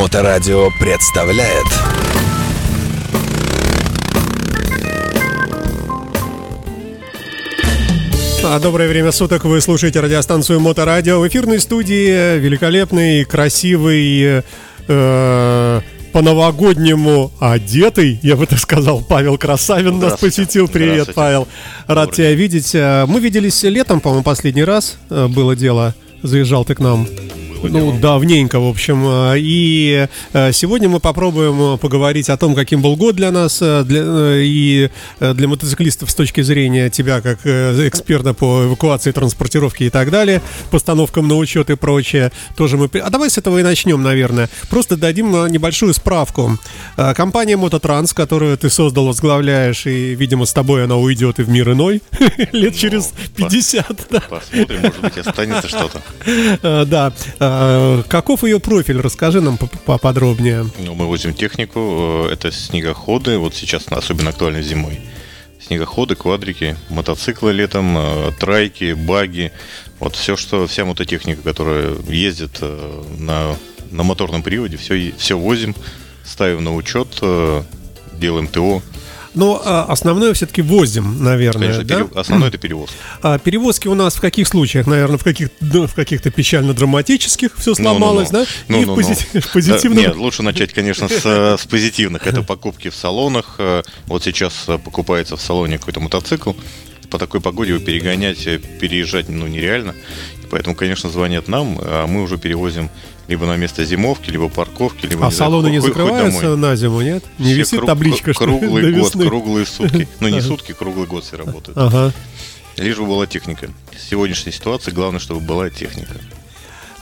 Моторадио представляет А, Доброе время суток, вы слушаете радиостанцию Моторадио. В эфирной студии великолепный, красивый, э, по-новогоднему одетый, я бы так сказал, Павел Красавин нас посетил. Привет. Павел. Рад Добрый тебя видеть. Э, Мы виделись летом, по-моему, последний раз э, было дело. Заезжал ты к нам. Ну, давненько, в общем. Э, И э, сегодня мы попробуем э, поговорить о том, каким был год для нас для, и для мотоциклистов с точки зрения тебя, как эксперта по эвакуации, транспортировке и так далее, постановкам на учет и прочее. Тоже мы... А давай с этого и начнем, наверное. Просто дадим небольшую справку. Компания Мототранс, которую ты создал, возглавляешь, и, видимо, с тобой она уйдет и в мир иной лет через 50, да. Посмотрим, может быть, останется что-то. Да. Э, Каков ее профиль? Расскажи нам поп- поподробнее. Ну, мы возим технику, э, это снегоходы, вот сейчас особенно актуально зимой. Снегоходы, квадрики, мотоциклы летом, э, трайки, баги. Вот все, что, вся мототехника, которая ездит э, на, на моторном приводе, все, все возим, ставим на учет, делаем ТО. Но а, основное все-таки возим, наверное. Конечно, да? пере- основное это перевоз. А перевозки у нас в каких случаях? Наверное, в, каких, ну, в каких-то печально-драматических все сломалось, Ну-ну-ну. да? И в Ну-ну-ну. пози- в позитивном. Э, Нет, лучше начать, конечно, с, э, с позитивных. Это покупки в салонах. Э, Вот сейчас покупается в салоне какой-то мотоцикл. По такой погоде его перегонять, переезжать ну, нереально. Поэтому, конечно, звонят нам, а мы уже перевозим либо на место зимовки, либо парковки, либо а не знаю, салоны не хоть- хоть закрываются на зиму, нет? Не Все висит круг- табличка, что Круглый год, круглые сутки. Ну, не сутки, круглый год все работают. Ага. Лишь бы была техника. В сегодняшней ситуации главное, чтобы была техника.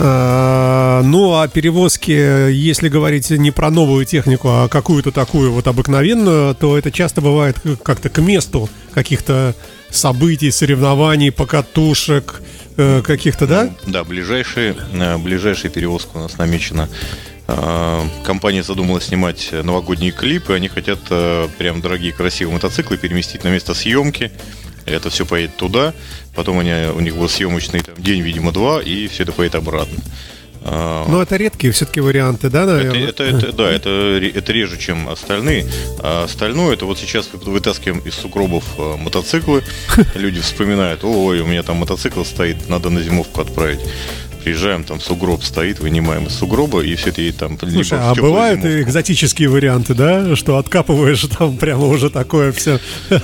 А, Ну, а перевозки, если говорить не про новую технику, а какую-то такую вот обыкновенную, то это часто бывает как-то к месту каких-то событий, соревнований, покатушек, э, каких-то, да? Да, ближайший, э, ближайшая перевозка у нас намечена. Э, Компания задумала снимать новогодние клипы. Они хотят прям дорогие красивые мотоциклы переместить на место съемки. Это все поедет туда. Потом они, у них был съемочный там, день, видимо, два, и все это поедет обратно. Э, Но это редкие все-таки варианты, да, это, наверное? это, это- да, это, это реже, чем остальные. А остальное, это вот сейчас вытаскиваем из сугробов э, мотоциклы. Люди вспоминают, ой, у меня там мотоцикл стоит, надо на зимовку отправить. Приезжаем, там сугроб стоит, вынимаем из сугроба, и все это едет там Слушай, а бывают и зимовку. экзотические варианты, да? Что откапываешь там прямо уже такое все.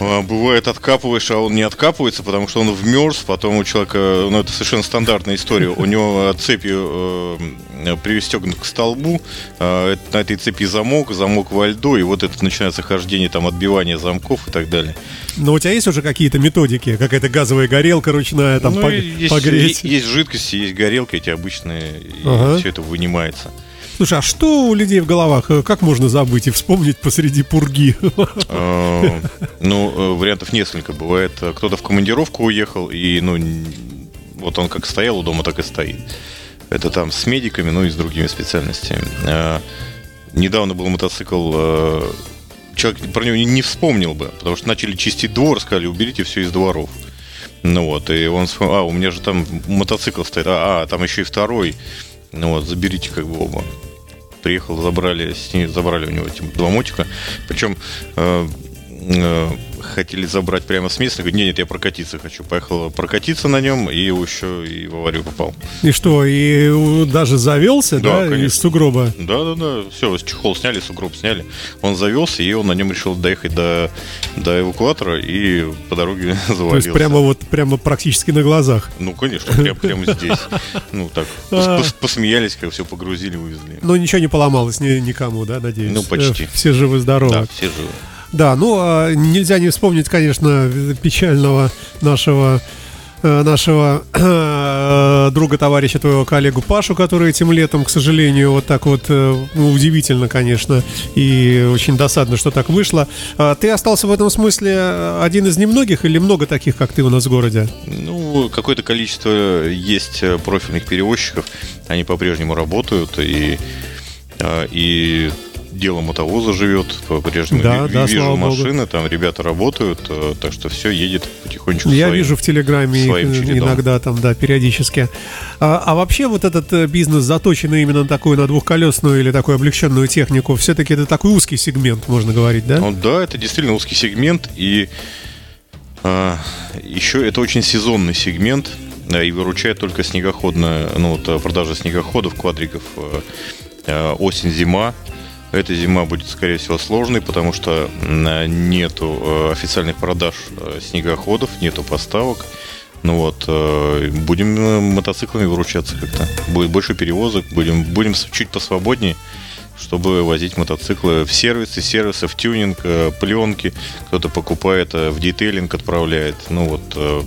А, Бывает, откапываешь, а он не откапывается, потому что он вмерз, потом у человека, ну это совершенно стандартная история, у него цепью э, привстегнут к столбу, э, на этой цепи замок, замок во льду, и вот это начинается хождение, там, отбивание замков и так далее. Но у тебя есть уже какие-то методики? Какая-то газовая горелка ручная, там Ну, пог- и есть, погреть? есть жидкости, есть горелки эти обычные, и Ага. все это вынимается. Слушай, а что у людей в головах? Э, Как можно забыть и вспомнить посреди пурги? Э, Ну, э, вариантов несколько. Бывает, кто-то в командировку уехал, и, ну, вот он как стоял у дома, так и стоит. Это там с медиками, ну и с другими специальностями. Недавно был мотоцикл, человек про него не- не вспомнил бы, потому что начали чистить двор, сказали, уберите все из дворов. Ну вот, и он а, у меня же там мотоцикл стоит, а, а, там еще и второй. Ну вот, заберите как бы оба приехал, забрали, с забрали у него эти два мотика. Причем э, э, хотели забрать прямо с места. Говорит, нет, нет, я прокатиться хочу. Поехал прокатиться на нем и еще и в аварию попал. И что, и даже завелся, Да, да, из сугроба? Да, да, да. Все, чехол сняли, сугроб сняли. Он завелся, и он на нем решил доехать до, до эвакуатора и по дороге То завалился. есть прямо вот, прямо практически на глазах. Ну, конечно, прямо, прямо здесь. Ну, так, пос- посмеялись, как все погрузили, вывезли. Но ничего не поломалось ни- никому, да, надеюсь? Ну, почти. Э, Все живы-здоровы. Да, все живы. Да, ну а нельзя не вспомнить, конечно, печального нашего э, нашего э, друга, товарища твоего коллегу Пашу, который этим летом, к сожалению, вот так вот э, ну, удивительно, конечно, и очень досадно, что так вышло. А Ты остался в этом смысле один из немногих или много таких, как ты у нас в городе? Ну, какое-то количество есть профильных перевозчиков, они по-прежнему работают, и, и дело мотовоза живет, по-прежнему Да, Ви- да, вижу слава богу. машины, там ребята работают, э, так что все едет потихонечку. Я своим- вижу в Телеграме своим э, чередом. иногда там, да, периодически. А, а вообще вот этот э, бизнес заточенный именно на такую, на двухколесную или такую облегченную технику, все-таки это такой узкий сегмент, можно говорить, да? Ну да, это действительно узкий сегмент, и а, еще это очень сезонный сегмент, и выручает только снегоходная, ну вот продажа снегоходов, квадриков, осень-зима. Эта зима будет, скорее всего, сложной, потому что м, нету э, официальных продаж э, снегоходов, нету поставок. Ну вот, э, будем э, мотоциклами выручаться как-то. Будет больше перевозок, будем, будем чуть посвободнее, чтобы возить мотоциклы в сервисы, сервисы, в тюнинг, э, пленки. Кто-то покупает, э, в детейлинг отправляет. Ну вот, э,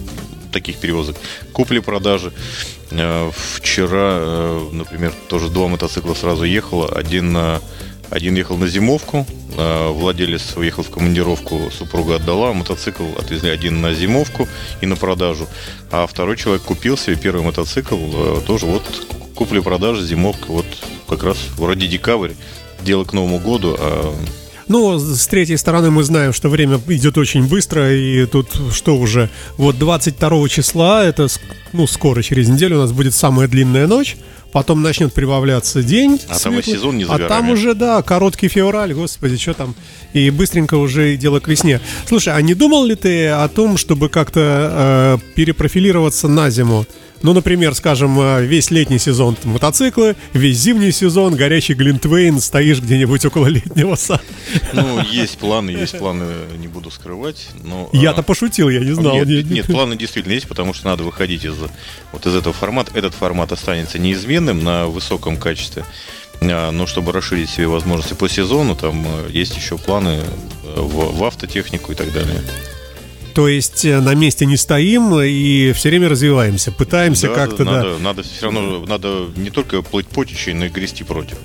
таких перевозок. Купли-продажи. Э, Вчера, э, например, тоже два мотоцикла сразу ехало. Один, на- один ехал на зимовку, э, владелец уехал в командировку, супруга отдала, мотоцикл отвезли один на зимовку и на продажу, а второй человек купил себе первый мотоцикл, э, тоже вот купли-продажи, зимовка, вот как раз вроде декабрь, дело к Новому году, а Ну, с третьей стороны мы знаем, что время идет очень быстро, и тут что уже, вот 22 числа, это, ну, скоро, через неделю у нас будет самая длинная ночь, потом начнет прибавляться день. А там и светлый, сезон не за А там горами. уже, да, короткий февраль, господи, что там, и быстренько уже и дело к весне. Слушай, а не думал ли ты о том, чтобы как-то э, перепрофилироваться на зиму? Ну, например, скажем, э, весь летний сезон мотоциклы, весь зимний сезон горячий глинтвейн, стоишь где-нибудь около летнего сада. ну, есть планы, есть планы, не буду скрывать, но... а, Я-то пошутил, я не знал. Нет, Не- нет, не- нет, планы действительно есть, потому что надо выходить из вот из этого формата. Этот формат останется неизменным на высоком качестве. А, Но чтобы расширить себе возможности по сезону, там э, есть еще планы э, в, в автотехнику и так далее. То есть э, на месте не стоим и все время развиваемся, пытаемся Да, как-то, да. надо, надо все равно надо не только плыть по течению, но и грести против.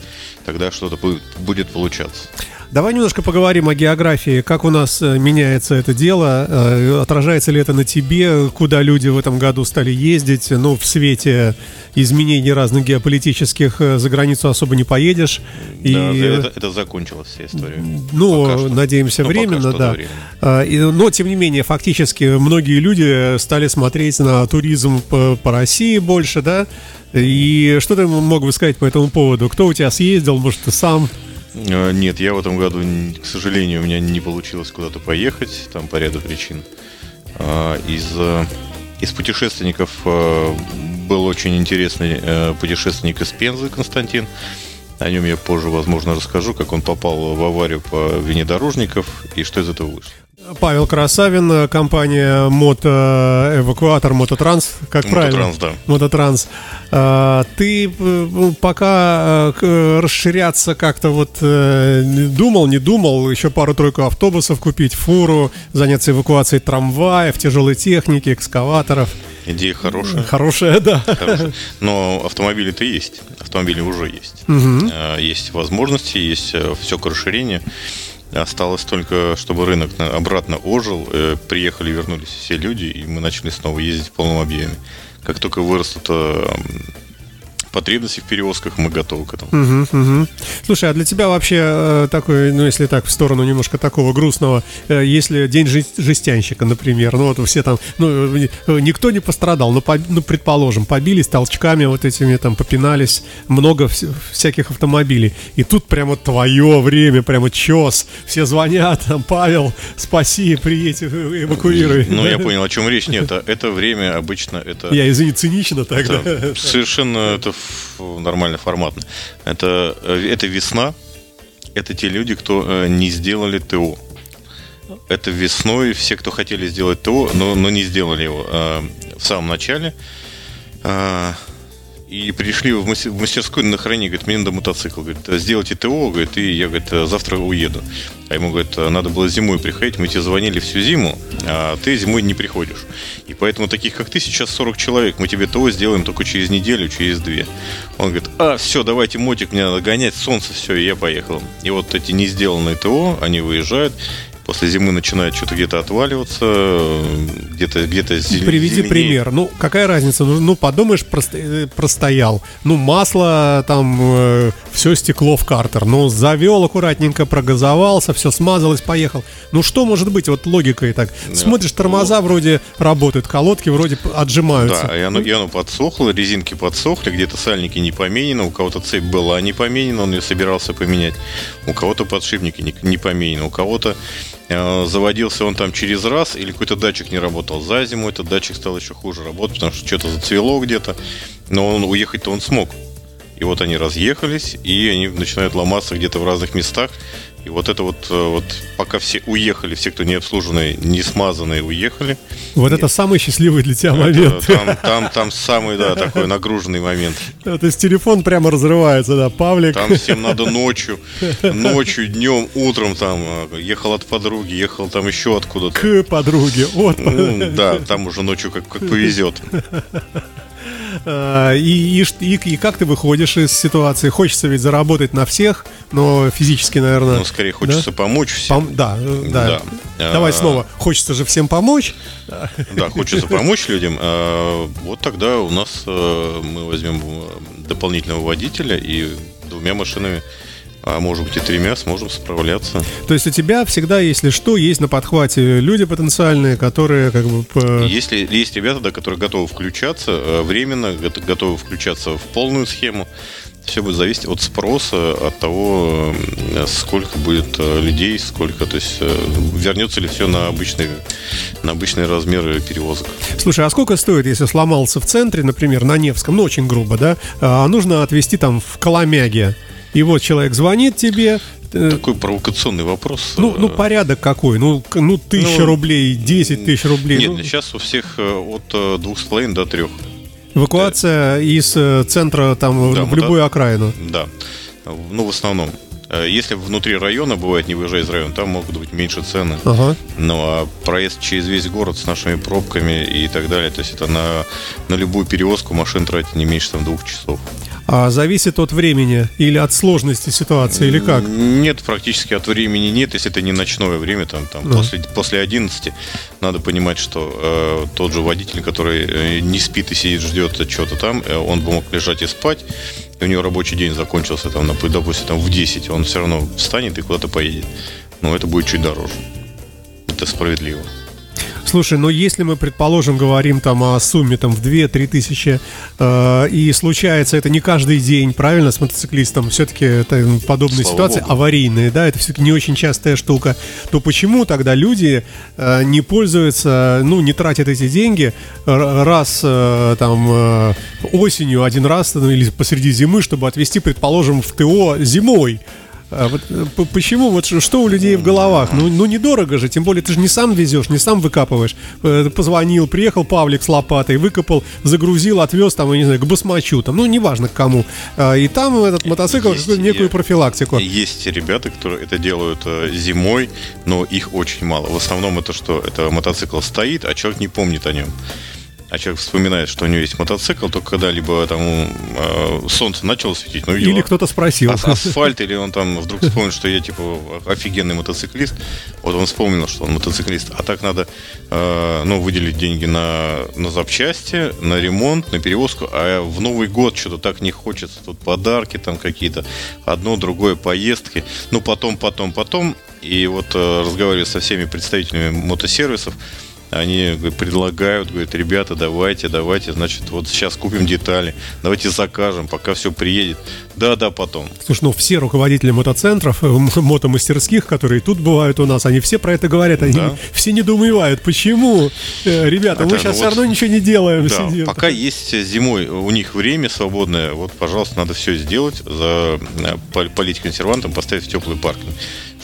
Тогда что-то будет получаться. Давай немножко поговорим о географии, как у нас э, меняется это дело, э, отражается ли это на тебе, куда люди в этом году стали ездить, ну, в свете изменений разных геополитических э, за границу особо не поедешь. И, Да, это, это закончилась вся история. ну, Пока что. надеемся, Ну, пока временно, что, да, да. временно. Но, тем не менее, фактически многие люди стали смотреть на туризм по, по России больше, да? И что ты мог бы сказать по этому поводу? Кто у тебя съездил, может, ты сам? Э, Нет, я в этом году, к сожалению, у меня не получилось куда-то поехать, там по ряду причин. А, Из, из путешественников э, был очень интересный э, путешественник из Пензы, Константин. О нем я позже, возможно, расскажу, как он попал в аварию по внедорожников и что из этого вышло. Павел Красавин, э, компания Мотоэвакуатор, Мототранс, как правильно? Мототранс, да. Мототранс. А, Ты э, пока э, к- расширяться как-то вот э, думал, не думал, еще пару-тройку автобусов купить, фуру, заняться эвакуацией трамваев, тяжелой техники, экскаваторов. Идея хорошая. Хорошая, да. Хорошо. Но автомобили-то есть. Автомобили уже есть. Э, Есть возможности, есть все к расширению. Осталось только, чтобы рынок обратно ожил, э, приехали, вернулись все люди, и мы начали снова ездить в полном объеме. Как только вырастут потребности в перевозках, мы готовы к этому. Мгм, мгм. Слушай, а для тебя вообще э, такой, ну если так в сторону немножко такого грустного, э, если день жест- жестянщика, например, ну вот все там, ну э, никто не пострадал, поб- ну предположим, побились толчками вот этими там, попинались, много вс- всяких автомобилей, и тут прямо твое время, прямо чес, все звонят, там, Павел, спаси, приедь, эвакуируй. Ну, я понял, о чем речь. Нет, это время обычно это... Я, извини, цинично так, да? Это совершенно это нормально, форматно. Это, э, это весна. Это те люди, кто э, не сделали ТО. Это весной все, кто хотели сделать ТО, но, но не сделали его э, в самом начале. И пришли в мастерскую на хранение, говорит, мне надо мотоцикл. Говорит, сделайте ТО, говорит, и я, говорит, завтра уеду. А ему, говорит, надо было зимой приходить, мы тебе звонили всю зиму, а ты зимой не приходишь. И поэтому таких, как ты, сейчас 40 человек, мы тебе ТО сделаем только через неделю, через две. Он говорит, а, все, давайте мотик, мне надо гонять, солнце, все, и я поехал. И вот эти не сделанные ТО, они выезжают, после зимы начинает что-то где-то отваливаться, где-то где-то Приведи пример. Ну, какая разница? Ну, ну, подумаешь, просто- э, простоял. Ну, масло там э, все стекло в картер. Ну, завел аккуратненько, прогазовался, все смазалось, поехал. Ну, что может быть вот логикой так? Смотришь, тормоза вроде работают, колодки вроде отжимаются. Да, и оно, и оно подсохло, резинки подсохли, где-то сальники не поменены, у кого-то цепь была не поменена, он ее собирался поменять, у кого-то подшипники не, не поменены, у кого-то заводился он там через раз, или какой-то датчик не работал за зиму, этот датчик стал еще хуже работать, потому что что-то зацвело где-то, но он уехать-то он смог. И вот они разъехались, и они начинают ломаться где-то в разных местах. И вот это вот, э, вот пока все уехали, все, кто не обслуженные, не смазанные, уехали. Вот это самый счастливый для тебя Это момент. там, там, там самый, да, такой нагруженный момент. То есть телефон прямо разрывается, да, Павлик. Там всем надо ночью, ночью, днем, утром там э, ехал от подруги, ехал там еще откуда-то. К подруге. Вот. Ну, да, там уже ночью как, как повезет. А, И, и, и, и как ты выходишь из ситуации? Хочется ведь заработать на всех, но физически, наверное. Ну, скорее хочется помочь всем. Пом- да, э, да. Да. Давай А, снова. Хочется же всем помочь. Да, хочется помочь людям. Вот тогда у нас э, мы возьмем э, дополнительного водителя и двумя машинами, а может быть и тремя, сможем справляться. То есть у тебя всегда, если что, есть на подхвате люди потенциальные, которые как бы... по- Если есть ребята, да, которые готовы включаться э, временно, гот- готовы включаться в полную схему, все будет зависеть от спроса, от того, сколько будет э, людей, сколько, то есть э, вернется ли все на обычные, на обычные размеры перевозок. Слушай, а сколько стоит, если сломался в центре, например, на Невском, ну очень грубо, да, а нужно отвезти там в Коломяге, и вот человек звонит тебе, э, Такой провокационный вопрос. ну, ну Э, порядок какой, ну, ну тысяча Ну, рублей, 10 тысяч рублей. Нет, ну, сейчас у всех э, от двух с половиной до трех. эвакуация из э, центра там Да, в любую да. окраину. Да. Ну, в основном. Если внутри района бывает, не выезжая из района, там могут быть меньше цены. Ага. Ну, а проезд через весь город с нашими пробками и так далее, то есть это на, на любую перевозку машин тратить не меньше там двух часов. А зависит от времени или от сложности ситуации, или как? Нет, практически от времени нет, если это не ночное время, там, там Ну. после, после 11 надо понимать, что э, тот же водитель, который э, не спит и сидит, ждет что-то там, э, он бы мог лежать и спать, и у него рабочий день закончился, там, допустим, там, в 10, он все равно встанет и куда-то поедет. Но это будет чуть дороже. Это справедливо. Слушай, но если мы, предположим, говорим там о сумме там в 2-3 тысячи, э, и случается это не каждый день, правильно, с мотоциклистом, все-таки это подобные Слава ситуации богу. аварийные, да, это все-таки не очень частая штука, то почему тогда люди э, не пользуются, ну, не тратят эти деньги р- раз э, там э, осенью, один раз ну, или посреди зимы, чтобы отвезти, предположим, в ТО зимой? А вот, э, почему? Вот что- у людей в головах? Ну, ну недорого же, тем более ты же не сам везешь, не сам выкапываешь. Э, Позвонил, приехал Павлик с лопатой, выкопал, загрузил, отвез там, я не знаю, к басмачу, там, ну неважно к кому. А, И там этот мотоцикл Есть некую профилактику. Есть ребята, которые это делают э, зимой, но их очень мало. В основном это что? Это мотоцикл стоит, а человек не помнит о нем. А человек вспоминает, что у него есть мотоцикл, только когда либо там э, солнце начало светить, ну Или его кто-то спросил. ас- асфальт, или он там вдруг вспомнит, что я типа офигенный мотоциклист. Вот он вспомнил, что он мотоциклист. А так надо э, ну, выделить деньги на, на запчасти, на ремонт, на перевозку. А в Новый год что-то так не хочется. Тут подарки там какие-то, одно, другое, поездки. Ну, потом, потом, потом. И вот э, разговариваю со всеми представителями мотосервисов, они предлагают, говорят, ребята, давайте, давайте, значит, вот сейчас купим детали, давайте закажем, пока все приедет. Да, да, потом. Слушай, ну все руководители мотоцентров, э, мотомастерских, которые тут бывают у нас, они все про это говорят, они Да. все недоумевают, почему, э, ребята, мы Это, сейчас ну все вот- равно ничего не делаем, Да, сидим. пока есть зимой у них время свободное, вот, пожалуйста, надо все сделать, за, э, пол- полить консервантом, поставить в теплый паркинг,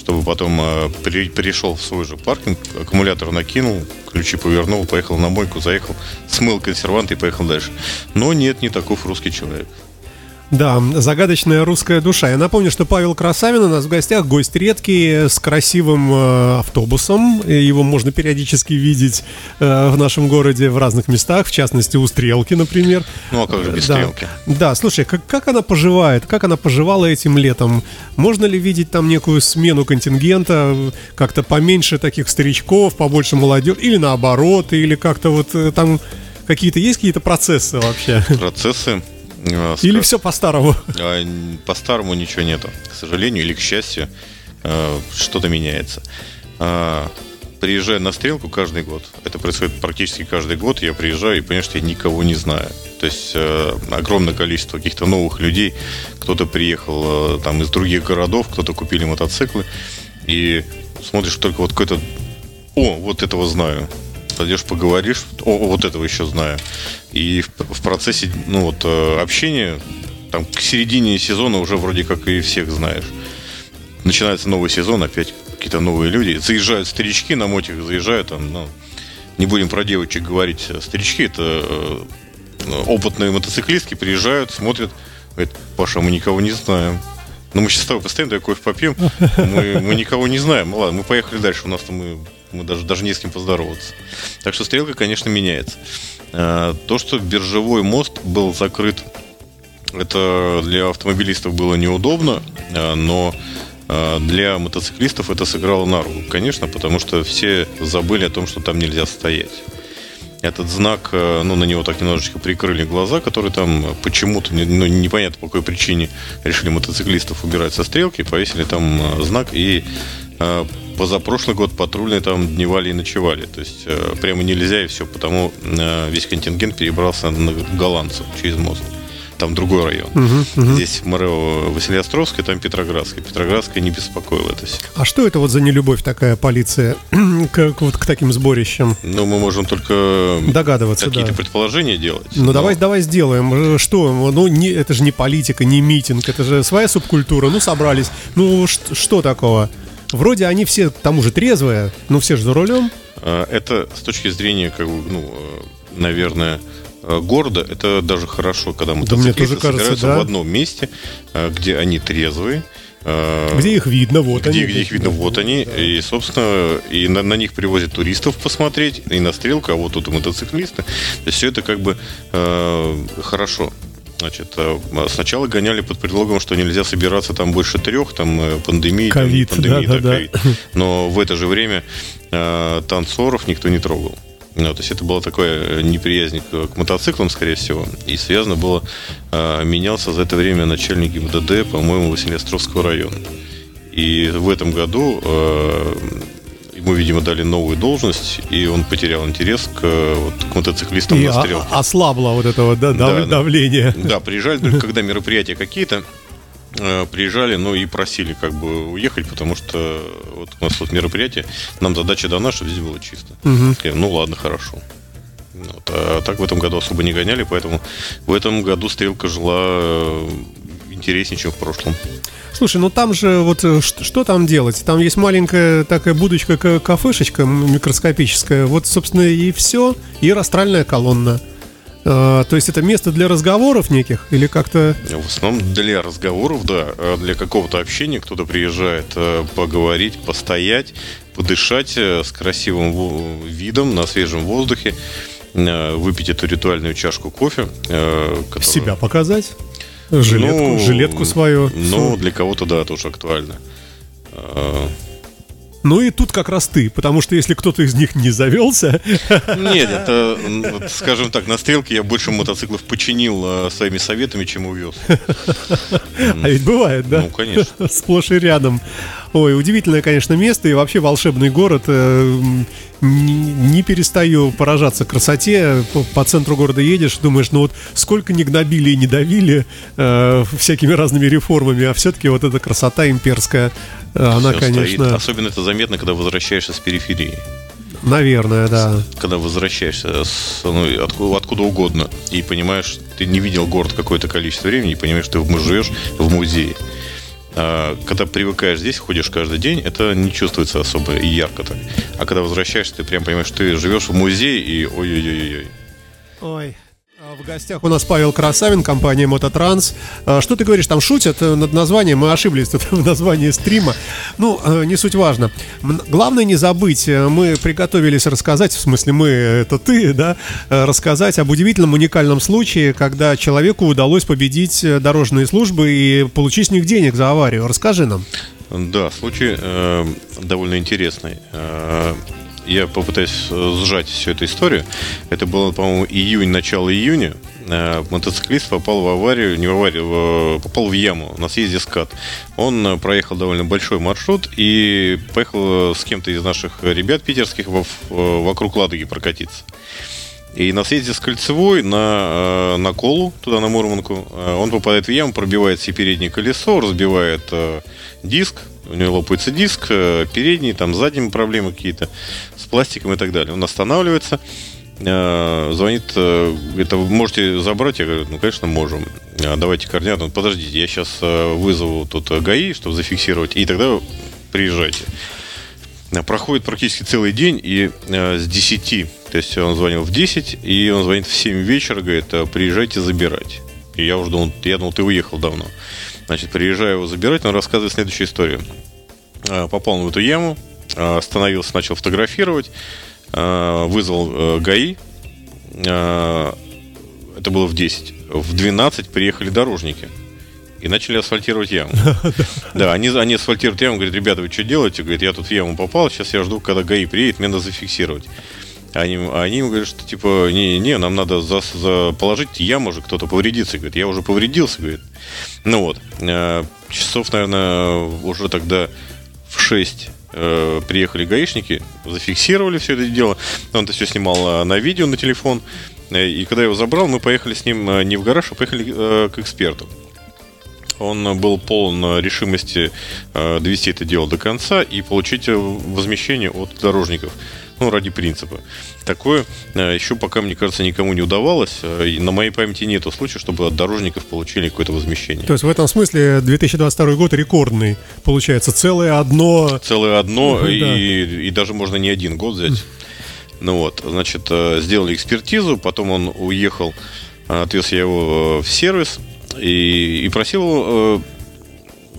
чтобы потом э, при- перешел в свой же паркинг, аккумулятор накинул, ключи повернул, поехал на мойку, заехал, смыл консервант и поехал дальше. Но нет, не таков русский человек. Да, загадочная русская душа. Я напомню, что Павел Красавин у нас в гостях, гость редкий, с красивым э, автобусом. Его можно периодически видеть э, в нашем городе в разных местах, в частности у Стрелки, например. Ну а как же без да. стрелки? Да, слушай, как, как она поживает, как она поживала этим летом? Можно ли видеть там некую смену контингента, как-то поменьше таких старичков, побольше молодежи, или наоборот, или как-то вот э, там какие-то есть какие-то процессы вообще? Процессы. Э, Или все по-старому? н- По-старому ничего нету, к сожалению или к счастью, э, что-то меняется. Приезжая на стрелку каждый год, это происходит практически каждый год, я приезжаю и понимаю, что я никого не знаю. То есть э, огромное количество каких-то новых людей, кто-то приехал э, там из других городов, кто-то купили мотоциклы, и смотришь только вот какой-то, о, вот этого знаю. Пойдешь поговоришь, о, вот этого еще знаю. И в, в процессе ну, вот, э, общения там к середине сезона уже вроде как и всех знаешь. Начинается новый сезон, опять какие-то новые люди. Заезжают старички на мотик, заезжают там, ну, не будем про девочек говорить. Старички это э, опытные мотоциклистки, приезжают, смотрят, говорят, Паша, мы никого не знаем. Ну, мы сейчас с тобой постоянно кофе попьем, мы, мы никого не знаем. Ладно, мы поехали дальше, у нас там мы, мы даже, даже не с кем поздороваться. Так что стрелка, конечно, меняется. А, То, что биржевой мост был закрыт это для автомобилистов было неудобно, а, но а, для мотоциклистов это сыграло на руку, конечно, потому что все забыли о том, что там нельзя стоять. Этот знак, э, ну, на него так немножечко прикрыли глаза, которые там почему-то, ну, непонятно по какой причине решили мотоциклистов убирать со стрелки, повесили там э, знак и э, позапрошлый год патрульные там дневали и ночевали. То есть э, прямо нельзя и все, потому э, весь контингент перебрался на голландцев через мост. Там другой район. Здесь Морео Василиостровская, там Петроградская. Петроградская не беспокоила это все. А что это вот за нелюбовь такая полиция к, вот к таким сборищам? Ну, мы можем только Догадываться, какие-то да. предположения делать. Ну но- давай, давай сделаем. Э, Что? Ну не, это же не политика, не митинг, это же своя субкультура. Ну собрались. Ну что такого? Вроде они все к тому же трезвые, но все же за рулем. А, Это с точки зрения, как бы, ну, э, наверное, э, города, это даже хорошо, когда мне мотоциклисты тоже кажется, собираются да. в одном месте, э, где они трезвые. Где их видно, вот где, они. где их видно, вот они. И, собственно, и на, на них привозят туристов посмотреть, и на стрелку, а вот тут и мотоциклисты. То есть все это как бы э, хорошо. Значит, э, сначала гоняли под предлогом, что нельзя собираться там больше трех, там э, пандемии, там, Ковид, пандемия, да, да, да. Но в это же время э, танцоров никто не трогал. Ну, то есть это была такая неприязнь к, мотоциклам, скорее всего. И связано было, э, менялся за это время начальник МВД, по-моему, Василиостровского района. И в этом году э, ему, видимо, дали новую должность, и он потерял интерес к, э, вот, к мотоциклистам И на стрелке. ослабло вот да, дав- Да, да. давления. Да, приезжали только когда мероприятия какие-то, э, приезжали, ну и просили как бы уехать, потому что вот у нас вот мероприятие, нам задача дана, чтобы здесь было чисто. Сказали, ну ладно, хорошо. Вот, а так в этом году особо не гоняли, поэтому в этом году стрелка жила э, интереснее, чем в прошлом. Слушай, ну там же вот э, ш- что там делать? Там есть маленькая такая будочка, ка- кафешечка микроскопическая. Вот, собственно, и все. И растральная колонна. А, то есть это место для разговоров неких или как-то... В основном для разговоров, да, а для какого-то общения кто-то приезжает э, поговорить, постоять, подышать с красивым видом на свежем воздухе, выпить эту ритуальную чашку кофе. которая- Себя показать? Жилетку, Ну, жилетку свою. Ну, для кого-то, да, тоже актуально. Ну и тут как раз ты, потому что если кто-то из них не завелся, Нет, это, скажем так, на стрелке я больше мотоциклов починил э, своими советами, чем увез. а ведь бывает, да? Ну, конечно. Сплошь и рядом. Ой, удивительное, конечно, место и вообще волшебный город. Э, Не, перестаю поражаться красоте. По, по центру города едешь, думаешь, ну вот сколько не гнобили и не давили э, всякими разными реформами, а все-таки вот эта красота имперская, э, она, стоит. конечно, Особенно это заметно, когда возвращаешься с периферии. наверное, да. Когда возвращаешься с, ну, откуда, откуда угодно и понимаешь, ты не видел город какое-то количество времени и понимаешь, что ты живешь в музее. А, когда привыкаешь здесь, ходишь каждый день, это не чувствуется особо и ярко так. А когда возвращаешься, ты прям понимаешь, что ты живешь в музее и ой-ой-ой-ой. Ой. а В гостях у нас Павел Красавин, компания Мототранс. А, Что ты говоришь, там шутят э, над названием? Мы ошиблись тут в названии стрима. Ну, э, не суть важно. Главное не забыть, э, мы приготовились рассказать, в смысле мы, это ты, да, рассказать об удивительном уникальном случае, когда человеку удалось победить дорожные службы и получить с них денег за аварию. Расскажи нам. Да, случай э, довольно интересный. Я попытаюсь э, сжать всю эту историю. Это было, по-моему, июнь, начало июня. э, мотоциклист попал в аварию, не в аварию, попал в яму на съезде скат. Он э, проехал довольно большой маршрут и поехал с кем-то из наших ребят питерских вокруг Ладоги прокатиться. И на съезде с Кольцевой на, на Колу, туда на Мурманку, он попадает в яму, пробивает себе переднее колесо, разбивает диск, у него лопается диск, э, передний, там задние проблемы какие-то с пластиком и так далее. Он останавливается, э, звонит, э, «А вы можете забрать? Я говорю, ну, конечно, можем. «А Давайте координаты. Подождите, я сейчас вызову тут ГАИ, чтобы зафиксировать, и тогда приезжайте. Э, Проходит практически целый день, и с 10, то есть он звонил в 10, и он звонит в 7 вечера, говорит, «Э, приезжайте забирать. И я уже думал, я думал, ты уехал давно. Значит, приезжаю его забирать, он рассказывает следующую историю. Э, Попал в эту яму, э, остановился, начал фотографировать, э, вызвал ГАИ, это было в 10. В 12 приехали дорожники и начали асфальтировать яму. Да, они, они асфальтируют яму, говорят, ребята, вы что делаете? Говорит, я тут в яму попал, сейчас я жду, когда ГАИ приедет, мне надо зафиксировать. Они, они им говорят, что типа, не-не, нам надо за, за- положить яму же, кто-то повредится. Говорит, я уже повредился, говорит. Ну вот, э, часов, наверное, уже тогда в 6 э, приехали гаишники, зафиксировали все это дело. Он это все снимал э, на видео, на телефон. Э, И когда я его забрал, мы поехали с ним э, не в гараж, а поехали э, к эксперту. Он был полон решимости э, довести это дело до конца и получить возмещение от дорожников. Ну, ради принципа. Такое э, еще пока, мне кажется, никому не удавалось. Э, и На моей памяти нету случая, чтобы от дорожников получили какое-то возмещение. То есть в этом смысле 2022 год рекордный. Получается, целое одно... Целое одно, Да. и, и даже можно не один год взять. Ну вот, значит, э, сделали экспертизу, потом он уехал, отвез я его в сервис и, и просил его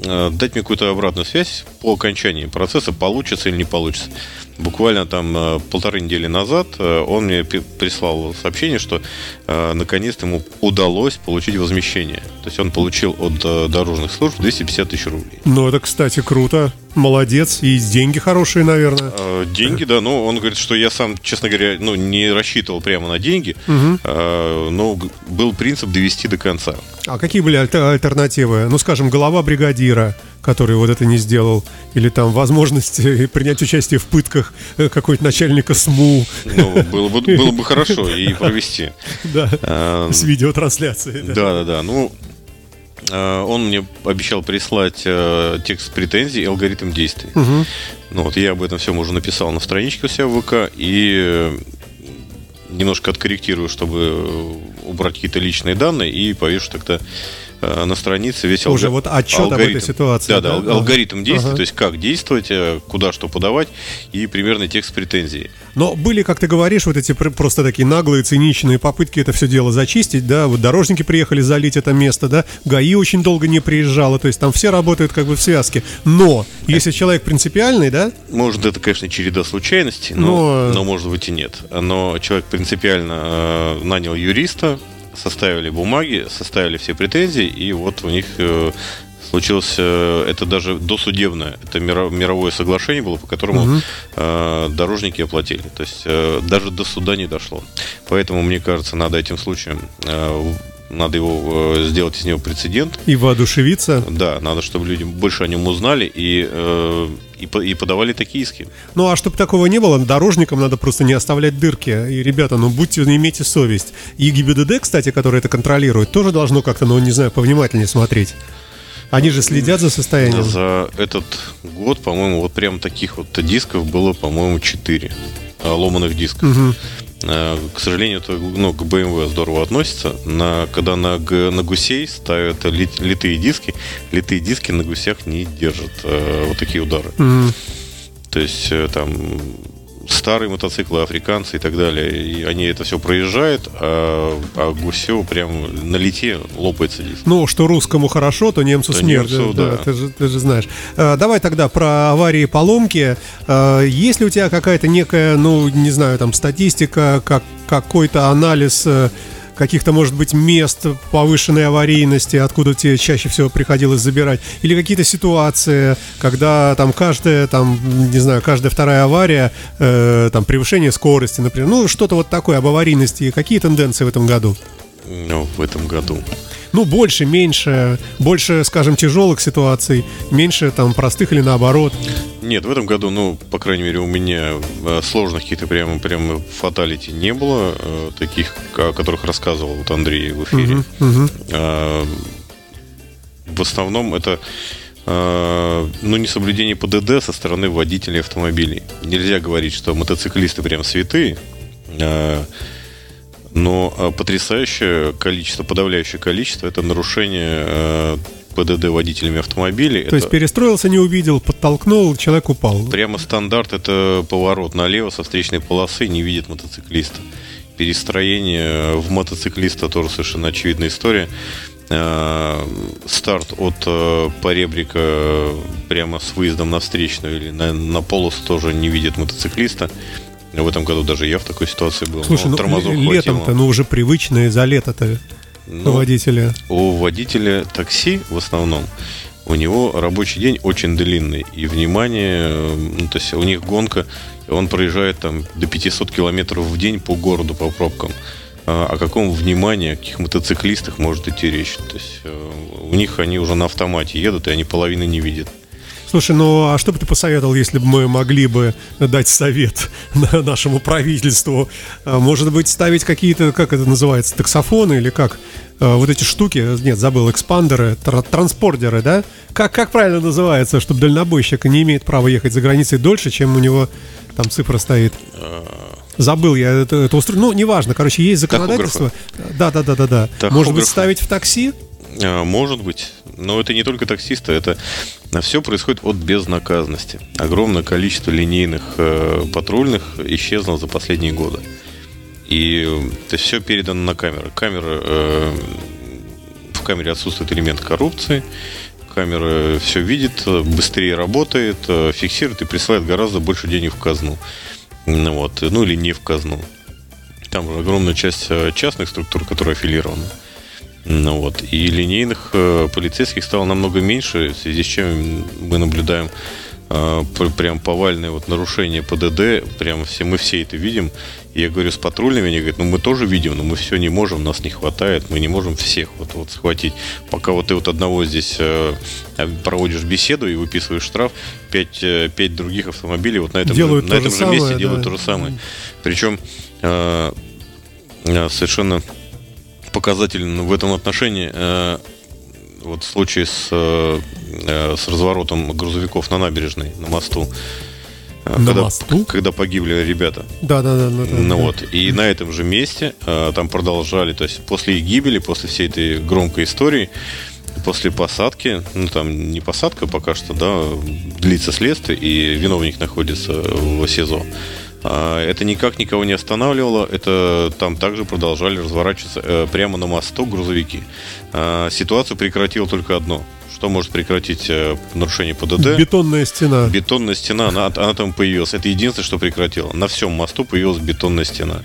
дать мне какую-то обратную связь по окончании процесса, получится или не получится. Буквально там э, полторы недели назад э, он мне прислал сообщение, что э, наконец-то ему удалось получить возмещение. То есть он получил от дорожных служб 250 тысяч рублей. Ну, это, кстати, круто. Молодец. И деньги хорошие, наверное. Деньги, да, ну, он говорит, что я сам, честно говоря, ну, не рассчитывал прямо на деньги, э, но был принцип довести до конца. А какие были альтернативы? Ну, скажем, голова бригадира, который вот это не сделал. Или там возможность э, принять участие в пытках э, какой-то начальника СМУ. Ну, было бы, было бы хорошо и провести. Да. Э, С видеотрансляцией. да. Да, да. Ну, э, он мне обещал прислать э, текст претензий и алгоритм действий. Мгм. Ну, вот я об этом всем уже написал на страничке у себя в ВК и немножко откорректирую, чтобы убрать какие-то личные данные и повешу тогда на странице весь Уже алго- вот отчет об этой ситуации, Да, да, да? ал- алгоритм действий, Ага. то есть как действовать, э, куда что подавать и примерный текст претензий. Но были, как ты говоришь, вот эти пр- просто такие наглые, циничные попытки это все дело зачистить, да, вот дорожники приехали залить это место, да, ГАИ очень долго не приезжала, то есть там все работают как бы в связке. Но, если человек принципиальный, да, Может, это, конечно, череда случайностей, но, Но- но может быть и нет. Но человек принципиально э, нанял юриста, составили бумаги, составили все претензии, и вот у них э, случилось, э, это даже досудебное, это миро- мировое соглашение было, по которому э, дорожники оплатили. То есть э, даже до суда не дошло. Поэтому, мне кажется, надо этим случаем, э, надо его э, сделать из него прецедент, и воодушевиться. да, надо, чтобы люди больше о нем узнали и, э, и, по- и подавали такие иски. Ну, а чтобы такого не было, дорожникам надо просто не оставлять дырки. И, ребята, ну, будьте, имейте совесть. И ГИБДД, кстати, который это контролирует, тоже должно как-то, ну, не знаю, повнимательнее смотреть. Они же следят за состоянием. За этот год, по-моему, вот прям таких вот дисков было, по-моему, 4 ломаных дисков. Мгм. Э, К сожалению, это ну, к BMW здорово относится. На, когда на, на гусей ставят ли- литые диски, литые диски на гусях не держат э, вот такие удары. Мгм. То есть э, там старые мотоциклы, африканцы и так далее, и они это все проезжают, а, а гусю прям на лите лопается диск. Ну, что русскому хорошо, то немцу То смерть. немцу, да. ты, же, ты же знаешь. Э, давай тогда про аварии и поломки. Э, есть ли у тебя какая-то некая, ну, не знаю, там, статистика, как, какой-то анализ э, каких-то, может быть, мест повышенной аварийности, откуда тебе чаще всего приходилось забирать, или какие-то ситуации, когда там каждая, там, не знаю, каждая вторая авария, э, там, превышение скорости, например, ну, что-то вот такое об аварийности, какие тенденции в этом году? ну, в этом году. Ну, больше, меньше, больше, скажем, тяжелых ситуаций, меньше там простых или наоборот. Нет, в этом году, ну, по крайней мере, у меня э, сложных каких-то прямо, прямо фаталити не было, э, таких, о которых рассказывал вот Андрей в эфире. Мгм. А, В основном это ну, несоблюдение ПДД со стороны водителей автомобилей. Нельзя говорить, что мотоциклисты прям святые, но а, потрясающее количество, подавляющее количество это нарушение а, ПДД водителями автомобилей. То Это есть перестроился, не увидел, подтолкнул, человек упал. Прямо стандарт это поворот налево со встречной полосы, не видит мотоциклиста. Перестроение в мотоциклиста тоже совершенно очевидная история. Э, Старт от э, поребрика прямо с выездом на встречную или на, на полосу тоже не видит мотоциклиста. В этом году даже я в такой ситуации был. Слушай, ну хватило. летом-то, ну уже привычные за лето-то Ну, водителя. у водителя такси в основном у него рабочий день очень длинный и внимание, э, ну, то есть у них гонка, он проезжает там до 500 километров в день по городу по пробкам. А О каком внимании, о каких мотоциклистах может идти речь? То есть э, у них они уже на автомате едут, и они половины не видят. Слушай, ну а что бы ты посоветовал, если бы мы могли бы дать совет на- нашему правительству? А, Может быть, ставить какие-то, как это называется, таксофоны или как? А, Вот эти штуки, нет, забыл, экспандеры, тр- транспортеры, да? Как, как правильно называется, чтобы дальнобойщик не имеет права ехать за границей дольше, чем у него там цифра стоит? Забыл я это, это устро- Ну, неважно, короче, есть законодательство. Да, да, да, да, да. Может быть, Тахографы. ставить в такси? А, Может быть. Но это не только таксисты, это все происходит от безнаказанности. Огромное количество линейных э, патрульных исчезло за последние годы. И э, то есть все передано на камеры. Камера, э, в камере отсутствует элемент коррупции. Камера все видит, э, быстрее работает, э, фиксирует и присылает гораздо больше денег в казну. Ну, вот, ну или не в казну. Там огромная часть э, частных структур, которые аффилированы. Ну вот. И линейных э, полицейских стало намного меньше, в связи с чем мы наблюдаем э, пр- прям повальное вот нарушение ПДД, прям все, мы все это видим. И я говорю с патрульными, они говорят, ну мы тоже видим, но мы все не можем, нас не хватает, мы не можем всех вот, вот схватить. Пока вот ты вот одного здесь э, проводишь беседу и выписываешь штраф, пять, э, пять других автомобилей вот на этом, Делают на этом же самое, месте да. делают то же самое. Причем э, э, совершенно показательно в этом отношении э, вот в случае с, э, э, с разворотом грузовиков на набережной, на мосту. На когда, мосту? когда погибли ребята. Да, да, да. да, да, Ну да. вот. И на этом же месте э, там продолжали, то есть после их гибели, после всей этой громкой истории, после посадки, ну там не посадка пока что, да, длится следствие, и виновник находится в СИЗО. Это никак никого не останавливало, это там также продолжали разворачиваться э, прямо на мосту грузовики. А, Ситуацию прекратило только одно. Что может прекратить э, нарушение ПДД? Бетонная стена. Бетонная стена, она, она там появилась. Это единственное, что прекратило. На всем мосту появилась бетонная стена.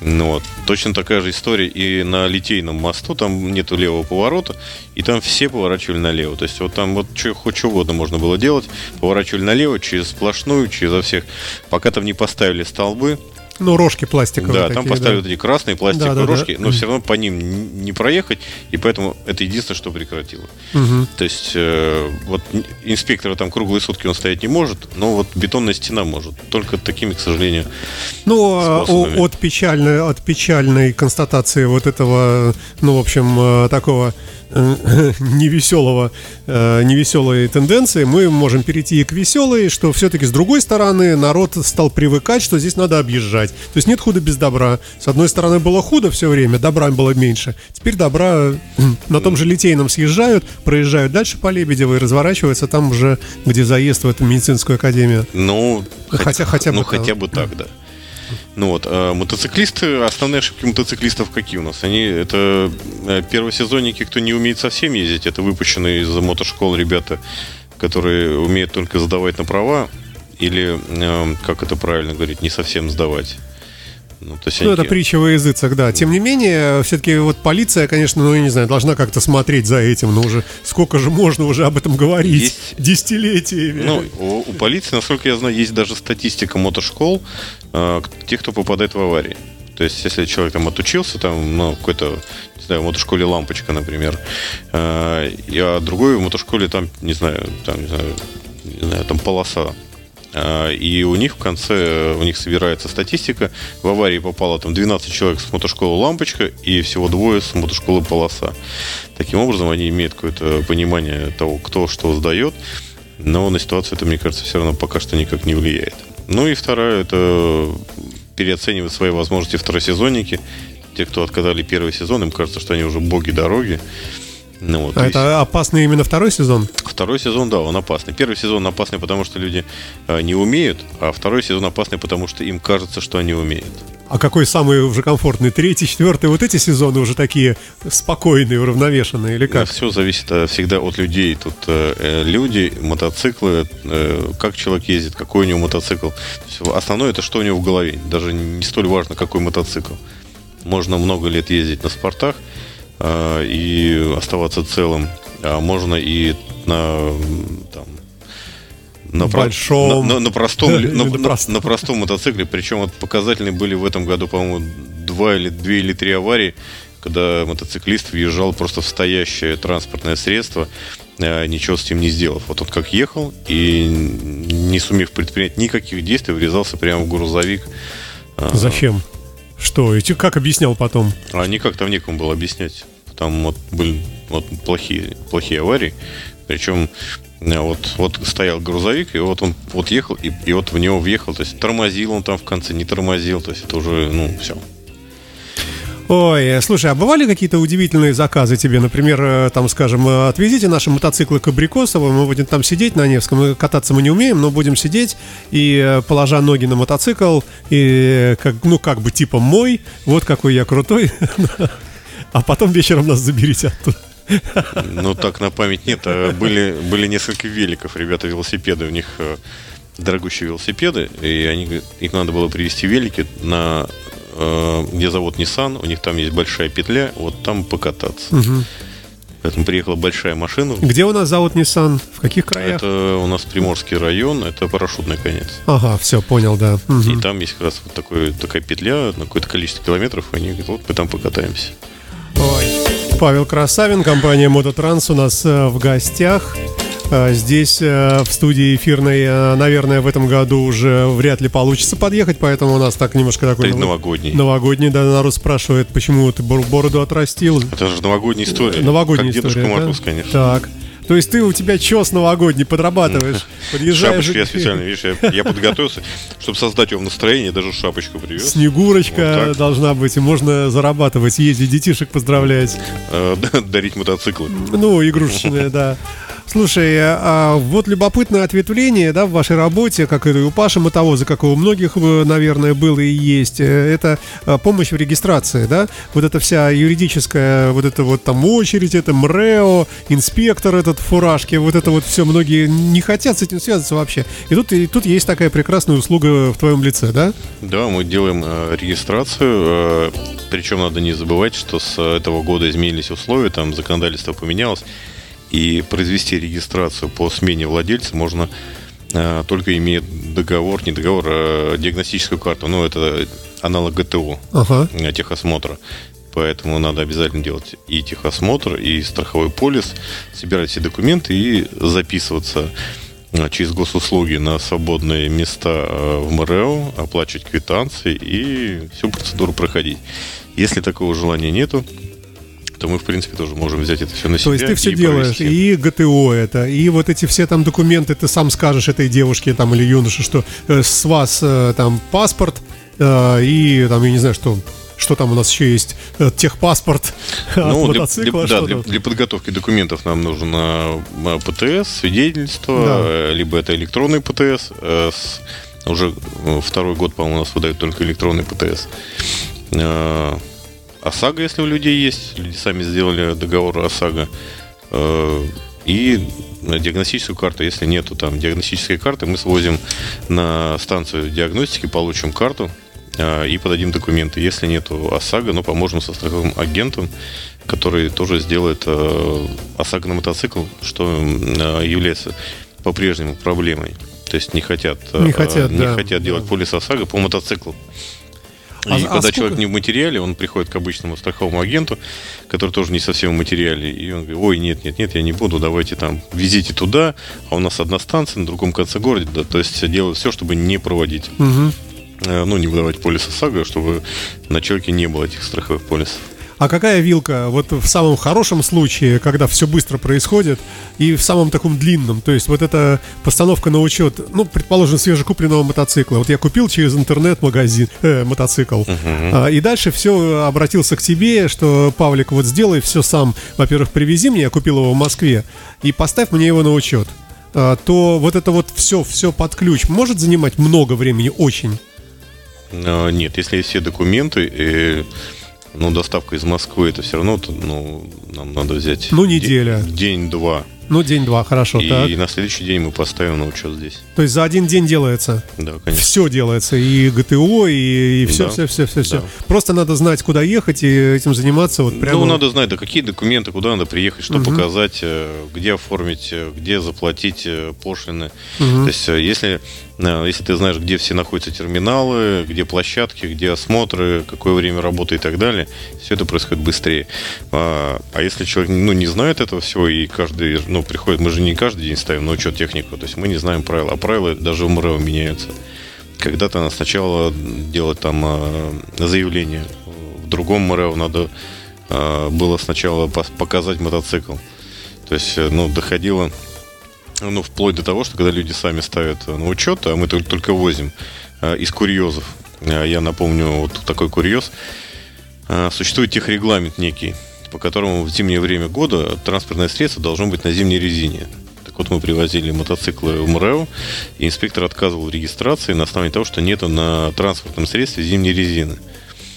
Ну вот. Точно такая же история и на Литейном мосту, там нету левого поворота, и там все поворачивали налево. То есть вот там вот что, хоть что угодно можно было делать, поворачивали налево через сплошную, через всех. Пока там не поставили столбы, Ну, рожки пластиковые да, такие, там поставили да. вот эти красные пластиковые Да, да, да. рожки, но все равно по ним не проехать, и поэтому это единственное, что прекратило. Мгм. То есть э, вот инспектора там круглые сутки он стоять не может, но вот бетонная стена может. Только такими, к сожалению. Ну, а, способами. от печальной, от печальной констатации вот этого, ну, в общем, э, такого невеселого, э, невеселой тенденции, мы можем перейти и к веселой, что все-таки с другой стороны народ стал привыкать, что здесь надо объезжать. То есть нет худа без добра. С одной стороны было худо все время, добра было меньше. Теперь добра э, на том же Литейном съезжают, проезжают дальше по Лебедево и разворачиваются там уже, где заезд в эту медицинскую академию. Ну, Хотя- хотя бы ну, так. хотя бы так, да. Ну вот, а мотоциклисты, основные ошибки мотоциклистов какие у нас? Они, это э, первосезонники, кто не умеет совсем ездить, это выпущенные из мотошкол ребята, которые умеют только сдавать на права, или, э, как это правильно говорить, не совсем сдавать. Ну, то есть Ну, они это притча во языцах, да. Тем не менее, все-таки вот полиция, конечно, ну, я не знаю, должна как-то смотреть за этим. Ну, уже сколько же можно уже об этом говорить? Есть- Десятилетиями. Ну, у, у полиции, насколько я знаю, есть даже статистика мотошкол, э, тех, кто попадает в аварии. То То есть, если человек там отучился, там, ну, какой-то, не знаю, в мотошколе лампочка, например, э, а другой в мотошколе там, не знаю, там, не знаю, не знаю, там полоса. Э, и у них в конце, у них собирается статистика. В аварии попало там 12 человек с мотошколы лампочка и всего двое с мотошколы полоса. Таким образом, они имеют какое-то понимание того, кто что сдает. Но на ситуацию это, мне кажется, все равно пока что никак не влияет. Ну и вторая, это переоценивать свои возможности второсезонники. Те, кто откатали первый сезон, им кажется, что они уже боги дороги. Ну, вот, а это опасный именно второй сезон? Второй сезон, да, он опасный. Первый сезон опасный, потому что люди э, не умеют, а второй сезон опасный, потому что им кажется, что они умеют. А какой самый уже комфортный? Третий, четвертый, вот эти сезоны уже такие спокойные, уравновешенные, или как? Все зависит э, всегда от людей. Тут э, э, люди, мотоциклы, э, как человек ездит, какой у него мотоцикл. Основное это что у него в голове. Даже не столь важно, какой мотоцикл. Можно много лет ездить на спортах, Э, и оставаться целым. А можно и на там, на, большом, на, на, на, простом, на, на, на простом мотоцикле. Причем вот показательные были в этом году, по-моему, два или две или три аварии, когда мотоциклист въезжал просто в стоящее транспортное средство, э, ничего с этим не сделав. Вот он как ехал и не сумев предпринять никаких действий, врезался прямо в грузовик. Зачем? Что? И как объяснял потом? А никак там некому было объяснять. Там вот были вот плохие, плохие аварии. Причем вот, вот стоял грузовик, и вот он вот ехал, и, и вот в него въехал. То есть тормозил он там в конце, не тормозил. То есть это уже, ну, все. Ой, слушай, а бывали какие-то удивительные заказы тебе? Например, э, там, скажем, э, отвезите наши мотоциклы к Абрикосово, мы будем там сидеть на Невском, кататься мы не умеем, но будем сидеть и, э, положа ноги на мотоцикл, и, как, ну, как бы типа мой, вот какой я крутой, а потом вечером нас заберите оттуда. Ну, так на память нет. А были, были несколько великов, ребята, велосипеды. У них дорогущие велосипеды, и они, их надо было привезти велики на Э, где завод Nissan, у них там есть большая петля, вот там покататься. Угу. Поэтому приехала большая машина. Где у нас завод Nissan? В каких краях? Это у нас Приморский район, это парашютный конец. Ага, все, понял, да. Угу. И там есть как раз вот такой, такая петля на какое-то количество километров, и они говорят, вот мы там покатаемся. Ой. Павел Красавин, компания Мототранс у нас э, в гостях. А, здесь э, в студии эфирной, э, наверное, в этом году уже вряд ли получится подъехать, поэтому у нас так немножко такой... нов... новогодний. Новогодний, да, народ спрашивает, почему ты бороду отрастил. Это же новогодняя история. Новогодняя как история, Дедушка да? конечно. Так. То есть ты у тебя чес новогодний подрабатываешь, подъезжаешь. Шапочку я специально, видишь, я, я подготовился, чтобы создать его настроение, даже шапочку привез. Снегурочка вот должна быть, и можно зарабатывать, ездить, детишек поздравлять. Э, дарить мотоциклы. Ну, игрушечные, да. Слушай, а вот любопытное ответвление, да, в вашей работе, как и у Паши Мотовоза, как и у многих, э, наверное, было и есть, э, это э, помощь в регистрации, да, вот эта вся юридическая, вот это вот там очередь, это МРЭО, инспектор этот в фуражке, вот это вот все, многие не хотят с этим связаться вообще. И тут, и тут есть такая прекрасная услуга в твоем лице, да? Да, мы делаем регистрацию, причем надо не забывать, что с этого года изменились условия, там законодательство поменялось, и произвести регистрацию по смене владельца можно э, только имея договор, не договор, а диагностическую карту. Ну, это аналог ГТО, ага. Э, техосмотра. Поэтому надо обязательно делать и техосмотр, и страховой полис, собирать все документы и записываться э, через госуслуги на свободные места в МРЭО, оплачивать квитанции и всю процедуру проходить. Если такого желания нету, то мы, в принципе, тоже можем взять это все на себя. То есть ты все и делаешь, провести. и ГТО это, и вот эти все там документы, ты сам скажешь этой девушке там или юноше, что э, с вас э, там паспорт, э, и там, я не знаю, что что там у нас еще есть? Техпаспорт ну, от мотоцикла? Для, да, для, для подготовки документов нам нужен э, ПТС, свидетельство, да. Либо это электронный ПТС. С, уже второй год, по-моему, у нас выдают только электронный ПТС. ОСАГО, если у людей есть. Люди сами сделали договор ОСАГО. Э, и диагностическую карту, если нету там диагностической карты, мы свозим на станцию диагностики, получим карту э, и подадим документы. Если нету ОСАГО, ну, поможем со страховым агентом, который тоже сделает э, ОСАГО на мотоцикл, что является по-прежнему проблемой. То есть не хотят, не хотят, не да, хотят делать полис ОСАГО по мотоциклу. И А- а когда сколько- человек не в материале, он приходит к обычному страховому агенту, который тоже не совсем в материале, и он говорит, ой, нет, нет, нет, я не буду, давайте там, везите туда, а у нас одна станция на другом конце города, да, то есть делают все, чтобы не проводить, э, ну, не выдавать полиса САГА, чтобы на человеке не было этих страховых полисов. А какая вилка вот в самом хорошем случае, когда все быстро происходит, и в самом таком длинном? То есть вот эта постановка на учет, ну, предположим, свежекупленного мотоцикла. Вот я купил через интернет-магазин э, мотоцикл. А, и дальше все обратился к тебе, что, Павлик, вот сделай все сам. Во-первых, привези мне, я купил его в Москве, и поставь мне его на учет. А, то вот это вот все, все под ключ может занимать много времени, очень. Э, Нет, если есть все документы, э, ну, доставка из Москвы, это все равно, ну, нам надо взять... Ну, де- неделя. День-два. Ну, день-два, хорошо, И так. на следующий день мы поставим на учет здесь. То есть за один день делается. Да, конечно. Все делается, и ГТО, и, все, Да. все, все, все, все. Да. Просто надо знать, куда ехать и этим заниматься. Вот прямо. Ну, надо знать, да, какие документы, куда надо приехать, что показать, э, где оформить, э, где заплатить э, пошлины. То есть, если, если ты знаешь, где все находятся терминалы, где площадки, где осмотры, какое время работы и так далее, все это происходит быстрее. А, а если человек ну, не знает этого всего, и каждый, ну, приходит, мы же не каждый день ставим на учет технику, то есть мы не знаем правил, а правила даже в МРЭО меняются. Когда-то сначала делать там э, заявление, в другом МРЭО надо э, было сначала показать мотоцикл. То есть, э, ну, доходило, ну, вплоть до того, что когда люди сами ставят э, на учет, а мы только, только возим э, из курьезов. Э, Я напомню вот такой курьез. Существует техрегламент некий, по которому в зимнее время года транспортное средство должно быть на зимней резине. Так вот, мы привозили мотоциклы в МРЭО, и инспектор отказывал в регистрации на основании того, что нету на транспортном средстве зимней резины.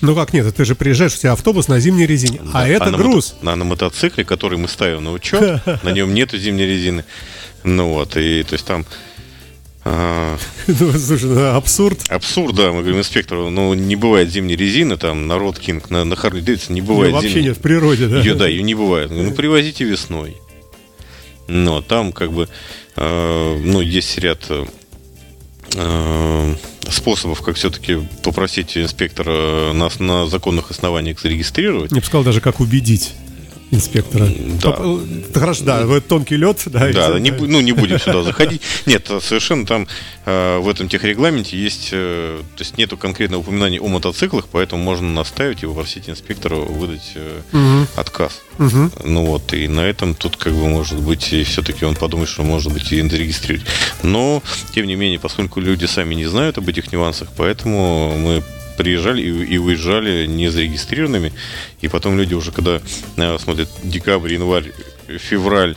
Ну как нет, ты же приезжаешь, у тебя автобус на зимней резине, а Да, это на груз. мото- на, на мотоцикле, который мы ставим на учет, на нем нету зимней резины. Ну вот, и то есть там а, Ну, слушай, ну, абсурд. абсурд, да, мы говорим инспектору, ну не бывает зимней резины, там на Род Кинг, на, на Харли Дэвидсон не Ну, бывает вообще зимней. нет в природе, да. Ее, да, ее не бывает. Ну, привозите весной. Но там как бы, э, ну, есть ряд э, способов, как все-таки попросить инспектора на, на законных основаниях зарегистрировать. Не бы сказал даже, как убедить инспектора. Да. Поп- э, Хорошо, да, вот тонкий лед, да. Да, да, не, ну, не будем сюда заходить. Нет, совершенно там э, в этом техрегламенте есть, э, то есть нету конкретного упоминания о мотоциклах, поэтому можно наставить и попросить инспектора выдать э, Мгм. отказ. Мгм. Ну вот, и на этом тут как бы может быть, и все-таки он подумает, что может быть и зарегистрировать. Но, тем не менее, поскольку люди сами не знают об этих нюансах, поэтому мы приезжали и, и уезжали не зарегистрированными. И потом люди уже, когда э, смотрят декабрь, январь, февраль,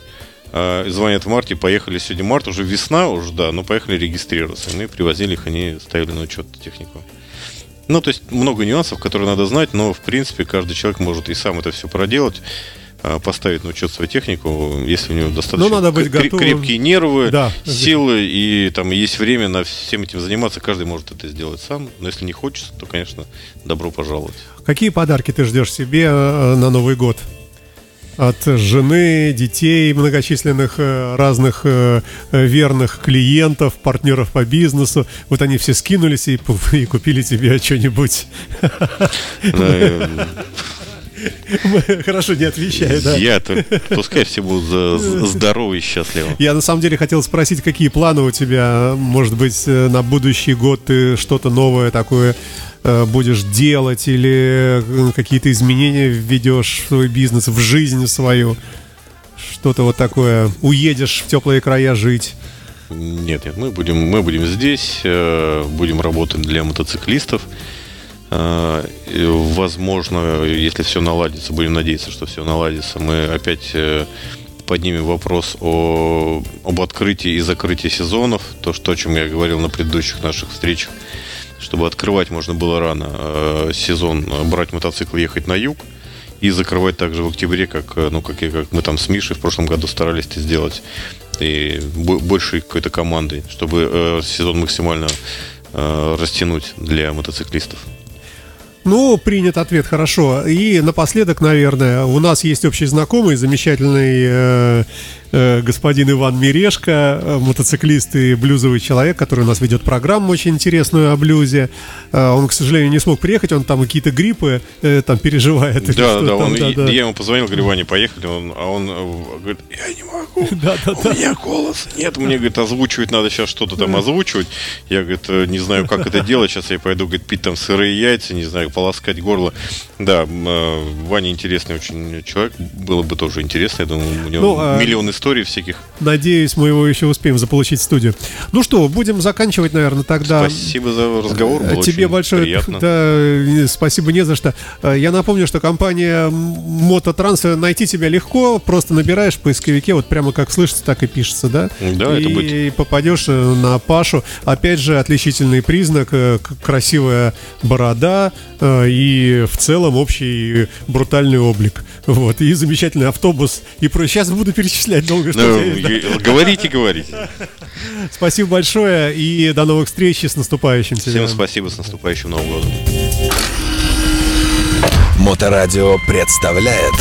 э, звонят в марте, поехали сегодня март, уже весна, уже да, но поехали регистрироваться. И мы привозили их, они ставили на учет технику. Ну, то есть много нюансов, которые надо знать, но в принципе каждый человек может и сам это все проделать, поставить на учет свою технику, если у него достаточно Ну, надо быть готовым. крепкие нервы, Да. силы и там есть время на всем этим заниматься, каждый может это сделать сам, но если не хочется, то, конечно, добро пожаловать. Какие подарки ты ждешь себе э, на Новый год? От жены, детей, многочисленных э, разных э, э, верных клиентов, партнеров по бизнесу. Вот они все скинулись и, и купили тебе что-нибудь. Э, Хорошо, не отвечай, да. Я пускай все будут здоровы и счастливы. Я на самом деле хотел спросить, какие планы у тебя, может быть, э, на будущий год ты что-то новое такое э, будешь делать или э, какие-то изменения введешь в свой бизнес, в жизнь свою, что-то вот такое, уедешь в теплые края жить. Нет, нет, мы будем, мы будем здесь, будем работать для мотоциклистов. И, Возможно, если все наладится, будем надеяться, что все наладится, мы опять э, поднимем вопрос о, об открытии и закрытии сезонов, то, что, о чем я говорил на предыдущих наших встречах, чтобы открывать можно было рано э, сезон, э, брать мотоцикл, ехать на юг, и закрывать также в октябре, как, ну, как, как мы там с Мишей в прошлом году старались это сделать, и бо- большей какой-то командой, чтобы э, сезон максимально э, растянуть для мотоциклистов. Ну, принят ответ, хорошо. И напоследок, наверное, у нас есть общий знакомый, замечательный э, господин Иван Мирешко, э, мотоциклист и блюзовый человек, который у нас ведет программу очень интересную о блюзе. Э, он, к сожалению, не смог приехать, он там какие-то гриппы э, там переживает. Да, да, там, он, да, да. Я ему позвонил, говорю, Ваня, поехали, он, а он э, говорит, я не могу, Да, да, у да. меня голос нет, мне, говорит, озвучивать надо сейчас что-то там озвучивать. Я, говорит, э, не знаю, как это делать, сейчас я пойду, говорит, пить там сырые яйца, не знаю, полоскать горло. Да, э, Ваня интересный очень человек, было бы тоже интересно, я думаю, у него Ну, а- миллион историй всяких. Надеюсь, мы его еще успеем заполучить в студию. Ну что, будем заканчивать, наверное, тогда. Спасибо за разговор, было Тебе большое приятно. Да, спасибо не за что. Э, Я напомню, что компания Мототранс э, найти тебя легко, просто набираешь в поисковике, вот прямо как слышится, так и пишется, да? Да, и это будет. попадешь э, на Пашу. Опять же, отличительный признак, красивая борода и в целом общий брутальный облик. Вот, и замечательный автобус. И про... Сейчас буду перечислять долго, что Ну, говорите, говорите. Спасибо большое и до новых встреч с наступающим тебя. Всем спасибо, с наступающим Новым годом. Моторадио представляет